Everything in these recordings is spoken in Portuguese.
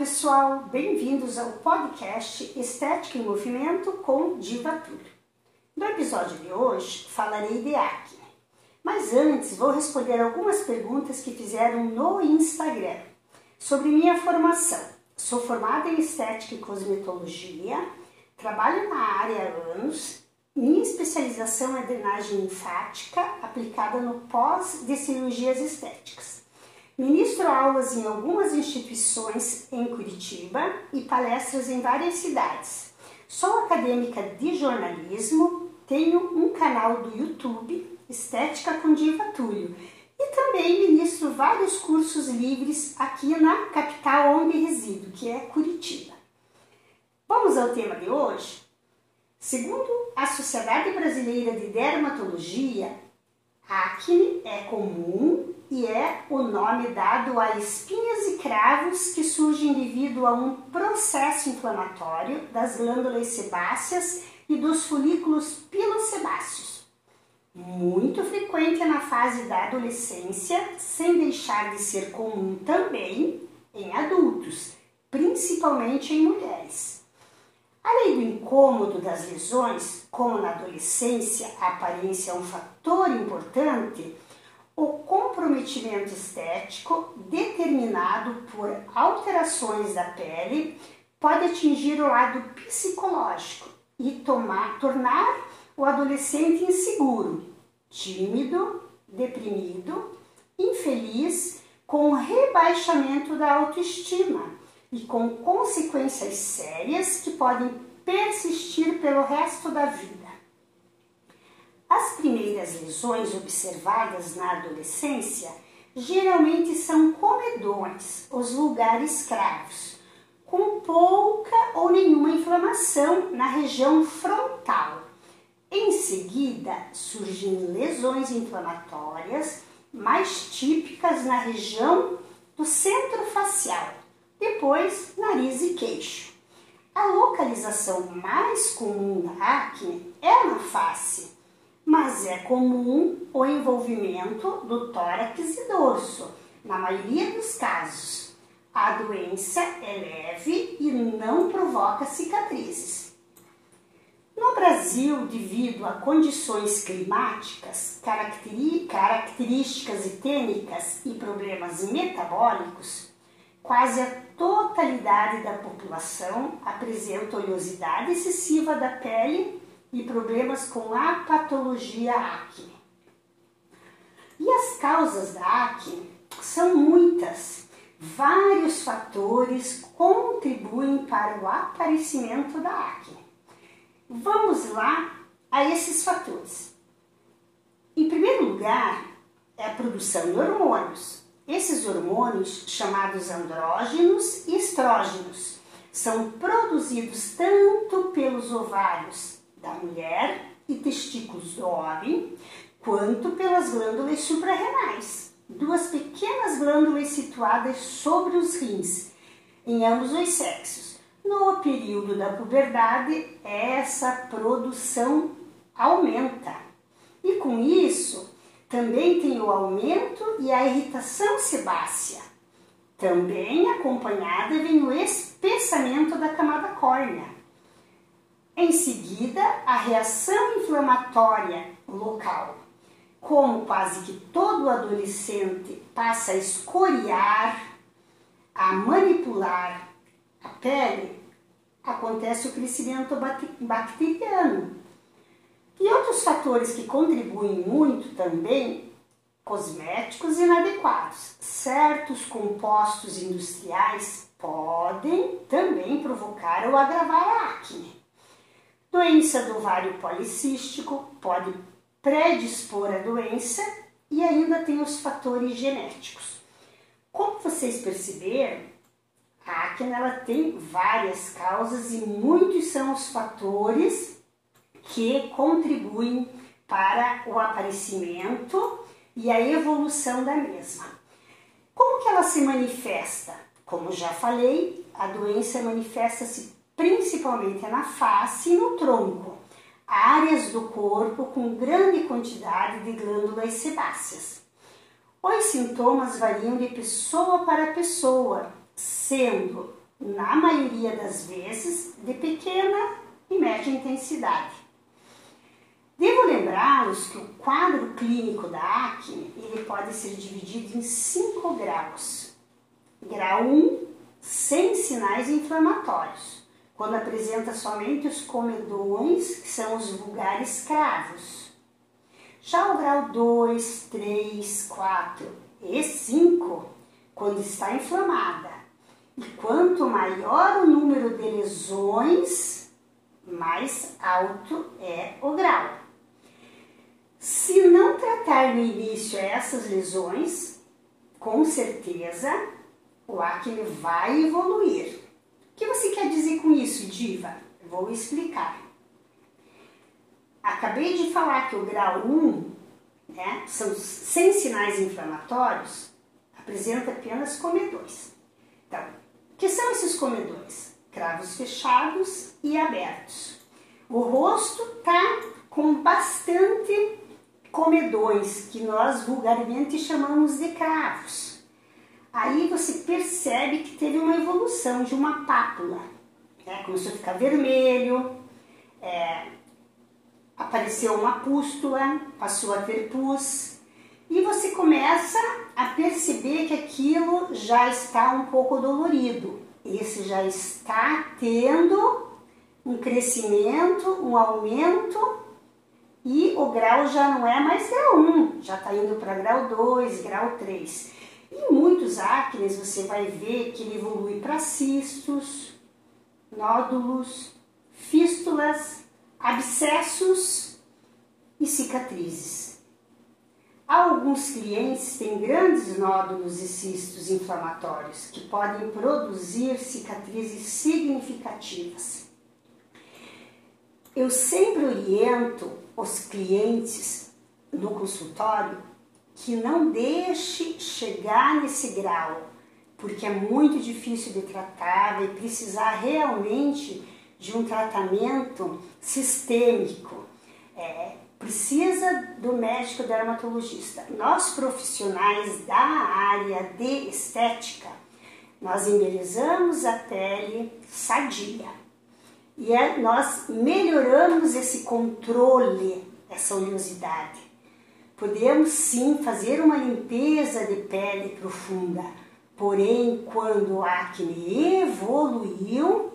pessoal, bem-vindos ao podcast Estética em Movimento com Diva Túlio. No episódio de hoje falarei de acne, mas antes vou responder algumas perguntas que fizeram no Instagram sobre minha formação. Sou formada em Estética e Cosmetologia, trabalho na área há anos, minha especialização é drenagem linfática aplicada no pós de cirurgias estéticas. Ministro aulas em algumas instituições em Curitiba e palestras em várias cidades. Sou acadêmica de jornalismo, tenho um canal do YouTube, Estética com Diva Túlio, e também ministro vários cursos livres aqui na capital onde resido, que é Curitiba. Vamos ao tema de hoje? Segundo a Sociedade Brasileira de Dermatologia, acne é comum e é o nome dado a espinhas e cravos que surgem devido a um processo inflamatório das glândulas sebáceas e dos folículos pilosebáceos. Muito frequente na fase da adolescência, sem deixar de ser comum também em adultos, principalmente em mulheres. Além do incômodo das lesões, como na adolescência a aparência é um fator importante, o comprometimento estético determinado por alterações da pele pode atingir o lado psicológico e tomar, tornar o adolescente inseguro, tímido, deprimido, infeliz, com rebaixamento da autoestima e com consequências sérias que podem persistir pelo resto da vida. As primeiras lesões observadas na adolescência geralmente são comedões, os lugares cravos, com pouca ou nenhuma inflamação na região frontal. Em seguida, surgem lesões inflamatórias mais típicas na região do centro facial, depois nariz e queixo. A localização mais comum da acne é na face mas é comum o envolvimento do tórax e dorso, na maioria dos casos. A doença é leve e não provoca cicatrizes. No Brasil, devido a condições climáticas, características etênicas e problemas metabólicos, quase a totalidade da população apresenta oleosidade excessiva da pele e problemas com a patologia acne. E as causas da acne são muitas. Vários fatores contribuem para o aparecimento da acne. Vamos lá a esses fatores. Em primeiro lugar, é a produção de hormônios. Esses hormônios, chamados andrógenos e estrógenos, são produzidos tanto pelos ovários da mulher e testículos do homem, quanto pelas glândulas suprarrenais, duas pequenas glândulas situadas sobre os rins, em ambos os sexos. No período da puberdade, essa produção aumenta. E com isso, também tem o aumento e a irritação sebácea. Também acompanhada vem o espessamento da camada córnea em seguida, a reação inflamatória local. Como quase que todo adolescente passa a escoriar, a manipular a pele, acontece o crescimento bacteriano. E outros fatores que contribuem muito também, cosméticos inadequados. Certos compostos industriais podem também provocar ou agravar a acne. Doença do ovário policístico pode predispor a doença e ainda tem os fatores genéticos. Como vocês perceberam, a acne ela tem várias causas e muitos são os fatores que contribuem para o aparecimento e a evolução da mesma. Como que ela se manifesta? Como já falei, a doença manifesta-se principalmente na face e no tronco, áreas do corpo com grande quantidade de glândulas sebáceas. Os sintomas variam de pessoa para pessoa, sendo na maioria das vezes, de pequena e média intensidade. Devo lembrá-los que o quadro clínico da acne ele pode ser dividido em cinco graus. Grau 1, sem sinais inflamatórios, quando apresenta somente os comedões, que são os vulgares cravos. Já o grau 2, 3, 4 e 5, quando está inflamada. E quanto maior o número de lesões, mais alto é o grau. Se não tratar no início essas lesões, com certeza o acne vai evoluir. Que você quer dizer com isso, Diva? Vou explicar. Acabei de falar que o grau 1, né, são sem sinais inflamatórios, apresenta apenas comedões. Então, o que são esses comedões? Cravos fechados e abertos. O rosto está com bastante comedões, que nós vulgarmente chamamos de cravos. Aí você percebe que teve uma evolução de uma pápula. Né? Começou a ficar vermelho, é, apareceu uma pústula, passou a ter pus. E você começa a perceber que aquilo já está um pouco dolorido. Esse já está tendo um crescimento, um aumento e o grau já não é mais grau 1, já está indo para grau 2, grau 3. Em muitos acnes você vai ver que ele evolui para cistos, nódulos, fístulas, abscessos e cicatrizes. Alguns clientes têm grandes nódulos e cistos inflamatórios que podem produzir cicatrizes significativas. Eu sempre oriento os clientes no consultório que não deixe chegar nesse grau, porque é muito difícil de tratar, vai precisar realmente de um tratamento sistêmico. É, precisa do médico dermatologista. Nós profissionais da área de estética, nós embelezamos a pele sadia e é, nós melhoramos esse controle, essa oleosidade. Podemos sim fazer uma limpeza de pele profunda, porém, quando o acne evoluiu,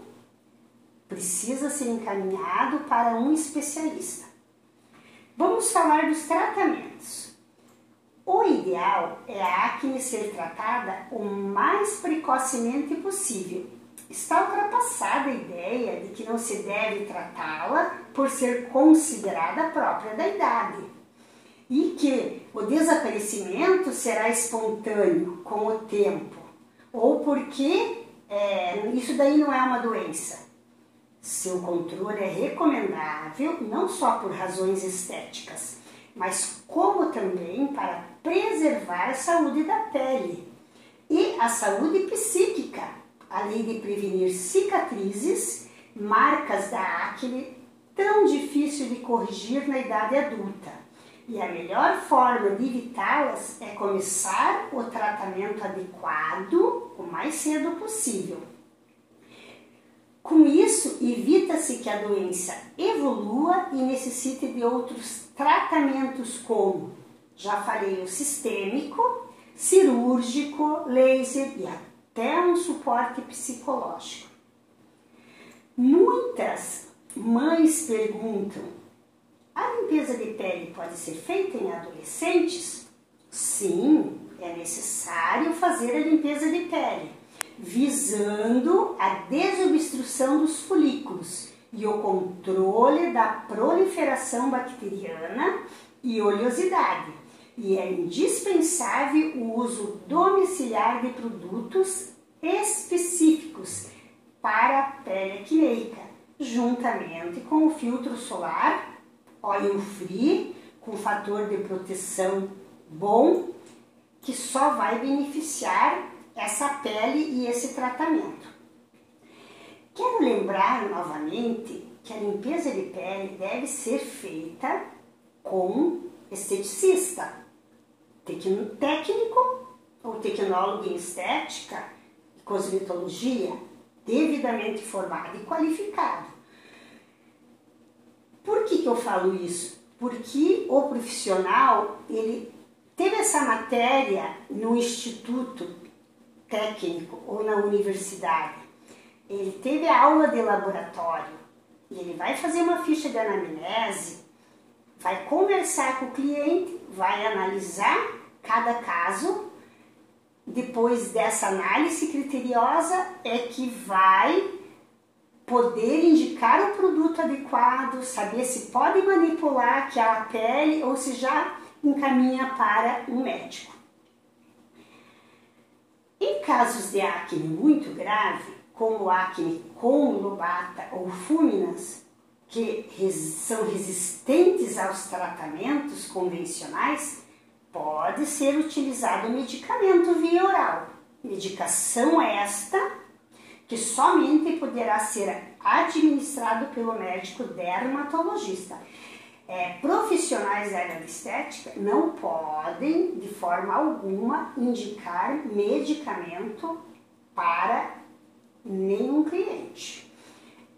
precisa ser encaminhado para um especialista. Vamos falar dos tratamentos. O ideal é a acne ser tratada o mais precocemente possível Está ultrapassada a ideia de que não se deve tratá-la por ser considerada própria da idade e que o desaparecimento será espontâneo com o tempo ou porque é, isso daí não é uma doença. Seu controle é recomendável não só por razões estéticas, mas como também para preservar a saúde da pele e a saúde psíquica além de prevenir cicatrizes, marcas da acne tão difícil de corrigir na idade adulta. E a melhor forma de evitá-las é começar o tratamento adequado o mais cedo possível. Com isso, evita-se que a doença evolua e necessite de outros tratamentos como, já falei, o sistêmico, cirúrgico, laser e até um suporte psicológico. Muitas mães perguntam: a limpeza de pele pode ser feita em adolescentes? Sim, é necessário fazer a limpeza de pele, visando a desobstrução dos folículos e o controle da proliferação bacteriana e oleosidade e é indispensável o uso domiciliar de produtos específicos para a pele acneica, juntamente com o filtro solar oil free, com fator de proteção bom, que só vai beneficiar essa pele e esse tratamento. Quero lembrar novamente que a limpeza de pele deve ser feita com esteticista, técnico ou tecnólogo em estética e cosmetologia devidamente formado e qualificado. Por que, que eu falo isso? Porque o profissional, ele teve essa matéria no instituto técnico ou na universidade. Ele teve aula de laboratório e ele vai fazer uma ficha de anamnese, vai conversar com o cliente, vai analisar cada caso. Depois dessa análise criteriosa é que vai poder indicar o produto adequado, saber se pode manipular aquela pele ou se já encaminha para um médico. Em casos de acne muito grave, como acne com lobata ou fúminas, que são resistentes aos tratamentos convencionais, pode ser utilizado medicamento via oral. Medicação esta que somente poderá ser administrado pelo médico dermatologista. É, profissionais da área de estética não podem, de forma alguma, indicar medicamento para nenhum cliente.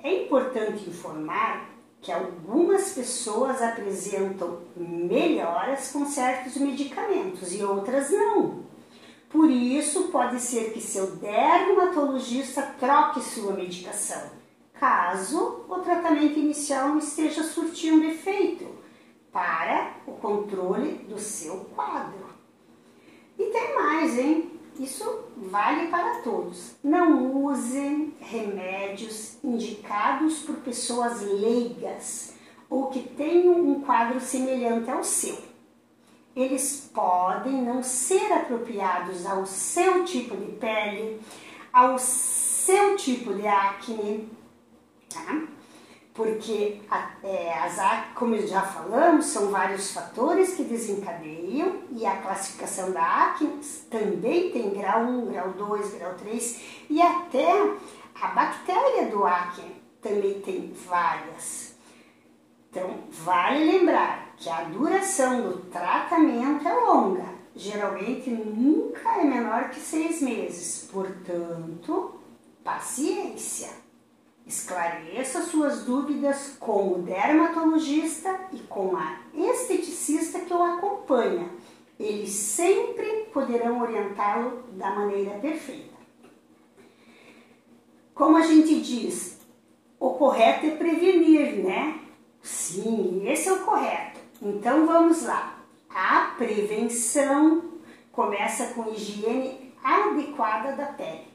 É importante informar que algumas pessoas apresentam melhoras com certos medicamentos e outras não. Por isso, pode ser que seu dermatologista troque sua medicação, caso o tratamento inicial esteja surtindo efeito para o controle do seu quadro. E tem mais, hein? Isso vale para todos. Não usem remédios indicados por pessoas leigas ou que tenham um quadro semelhante ao seu eles podem não ser apropriados ao seu tipo de pele, ao seu tipo de acne, tá? Porque, é, as, como já falamos, são vários fatores que desencadeiam e a classificação da acne também tem grau 1, grau 2, grau 3 e até a bactéria do acne também tem várias. Então, vale lembrar que a duração do tratamento é longa, geralmente nunca é menor que seis meses, portanto, paciência. Esclareça suas dúvidas com o dermatologista e com a esteticista que o acompanha. Eles sempre poderão orientá-lo da maneira perfeita. Como a gente diz, o correto é prevenir, né? Sim, esse é o correto. Então vamos lá. A prevenção começa com higiene adequada da pele,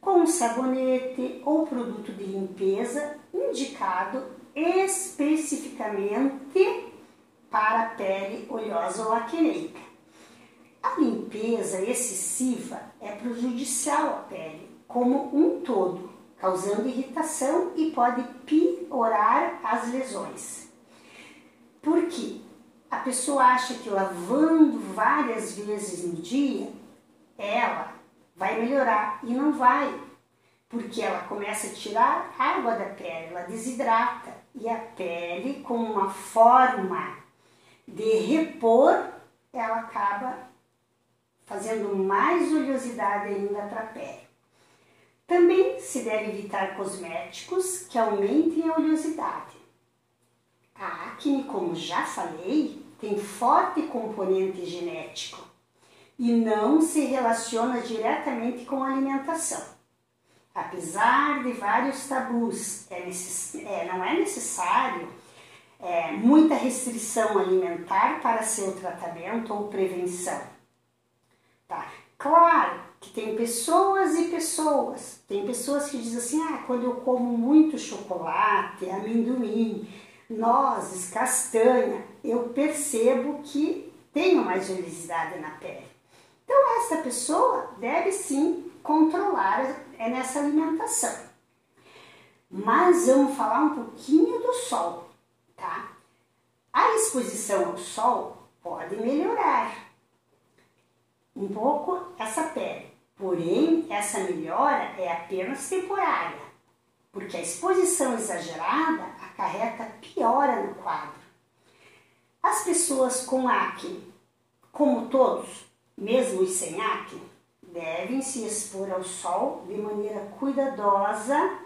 com sabonete ou produto de limpeza indicado especificamente para a pele oleosa ou acneica. A limpeza excessiva é prejudicial à pele como um todo, causando irritação e pode piorar as lesões. Por quê? A pessoa acha que lavando várias vezes no dia, ela vai melhorar e não vai, porque ela começa a tirar água da pele, ela desidrata e a pele, com uma forma de repor, ela acaba fazendo mais oleosidade ainda para a pele. Também se deve evitar cosméticos que aumentem a oleosidade. Acne, como já falei, tem forte componente genético e não se relaciona diretamente com alimentação. Apesar de vários tabus, é necess... é, não é necessário é, muita restrição alimentar para seu tratamento ou prevenção. Tá? Claro que tem pessoas e pessoas. Tem pessoas que dizem assim: ah, quando eu como muito chocolate, amendoim, nozes, castanha, eu percebo que tenho mais oleosidade na pele. Então, essa pessoa deve sim controlar é nessa alimentação. Mas vamos falar um pouquinho do sol, tá? A exposição ao sol pode melhorar um pouco essa pele. Porém, essa melhora é apenas temporária, porque a exposição exagerada acarreta piora no quadro. As pessoas com acne, como todos, mesmo os sem acne, devem se expor ao sol de maneira cuidadosa,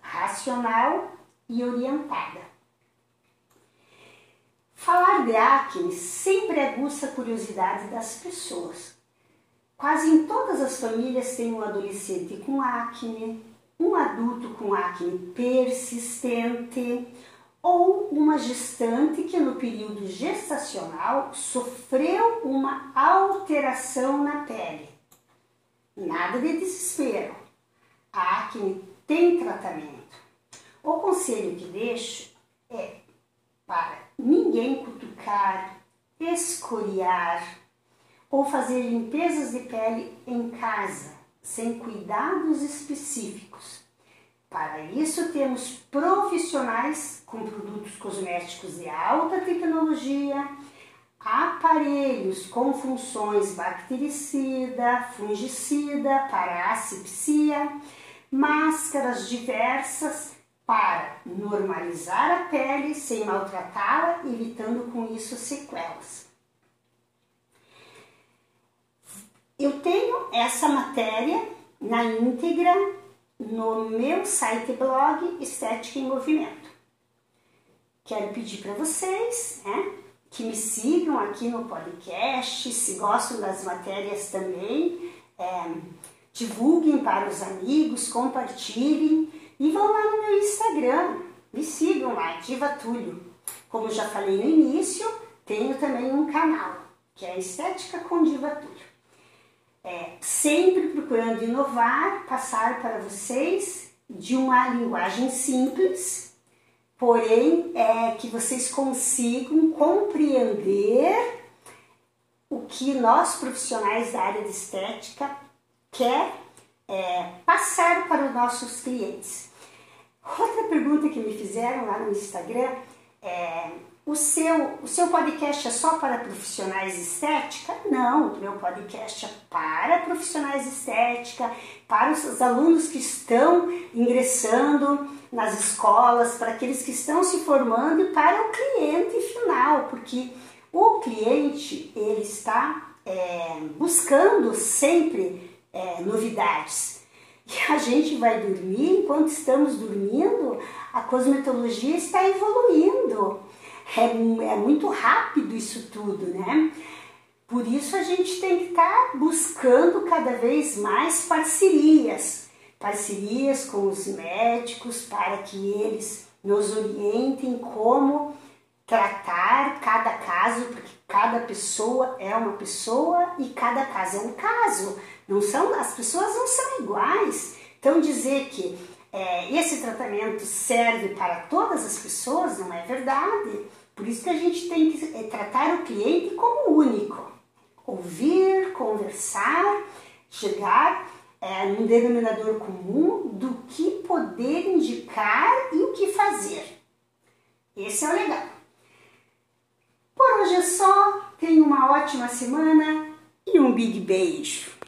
racional e orientada. Falar de acne sempre aguça a curiosidade das pessoas. Quase em todas as famílias tem um adolescente com acne, um adulto com acne persistente ou uma gestante que no período gestacional sofreu uma alteração na pele. Nada de desespero. A acne tem tratamento. O conselho que deixo é para ninguém cutucar, escoriar ou fazer limpezas de pele em casa, sem cuidados específicos. Para isso, temos profissionais com produtos cosméticos de alta tecnologia, aparelhos com funções bactericida, fungicida, para asepsia, máscaras diversas para normalizar a pele sem maltratá-la, evitando com isso sequelas. Eu tenho essa matéria na íntegra no meu site blog Estética em Movimento. Quero pedir para vocês né, que me sigam aqui no podcast, se gostam das matérias também, é, divulguem para os amigos, compartilhem e vão lá no meu Instagram, me sigam lá, Diva Túlio. Como já falei no início, tenho também um canal, que é Estética com Diva Túlio. É, sempre procurando inovar, passar para vocês de uma linguagem simples, porém é que vocês consigam compreender o que nós profissionais da área de estética quer é, passar para os nossos clientes. Outra pergunta que me fizeram lá no Instagram é: o seu, o seu podcast é só para profissionais de estética? Não, o meu podcast é para profissionais de estética, para os alunos que estão ingressando nas escolas, para aqueles que estão se formando e para o cliente final, porque o cliente ele está é, buscando sempre é, novidades. E a gente vai dormir, enquanto estamos dormindo, a cosmetologia está evoluindo. É, é muito rápido isso tudo, né? Por isso a gente tem que estar tá buscando cada vez mais parcerias, parcerias com os médicos para que eles nos orientem como tratar cada caso, porque cada pessoa é uma pessoa e cada caso é um caso. Não são, as pessoas não são iguais. Então dizer que é, esse tratamento serve para todas as pessoas não é verdade. Por isso que a gente tem que é, tratar o cliente como único. Ouvir, conversar, chegar é, num denominador comum do que poder indicar e o que fazer. Esse é o legal. Por hoje é só. Tenha uma ótima semana e um big beijo.